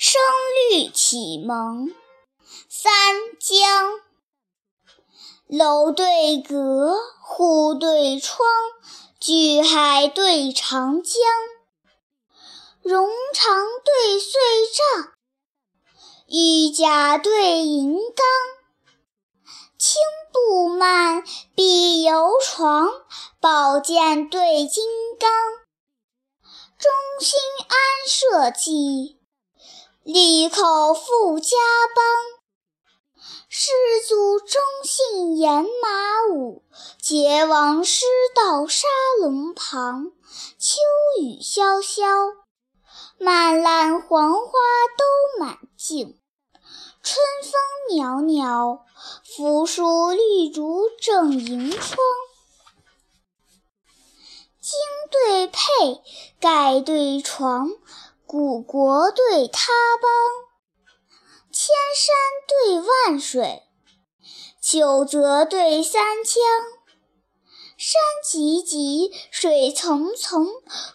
声律启蒙三江。楼对阁，户对窗，巨海对长江，绒长对穗帐，玉甲对银缸。青布幔，碧油床，宝剑对金刚。忠心安社稷，利口富家邦。士卒忠信严马武，桀王师道沙龙旁。秋雨潇潇，漫烂黄花都满径；春风袅袅，扶疏绿竹正迎窗。京对佩，盖对床，古国对他邦。千山对万水，九泽对三江。山急急，水淙淙，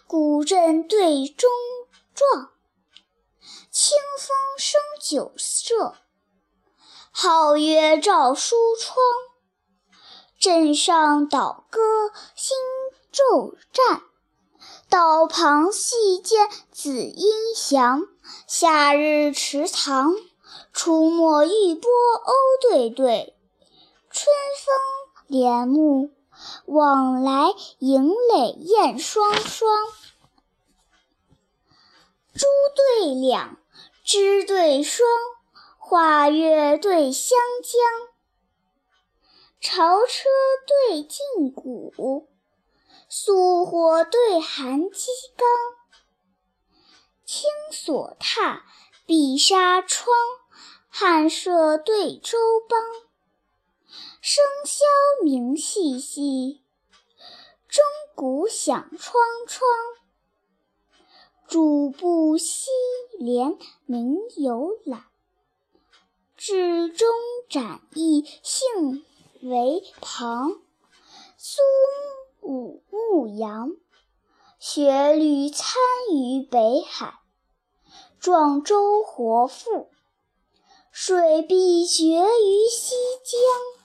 古镇对中壮。清风生酒色，皓月照书窗。镇上倒歌新昼战，道旁细见紫阴翔。夏日池塘。出没玉波鸥对对，春风帘幕，往来迎垒燕双双。珠对两，枝对双，画月对湘江。朝车对劲鼓，素火对寒鸡缸。青锁榻，碧纱窗。汉舍对周邦，笙箫鸣细细，钟鼓响窗窗。主簿西帘明有览，至中展翼兴为旁。苏武牧羊，雪旅参于北海，壮州活赋。水碧绝于西江。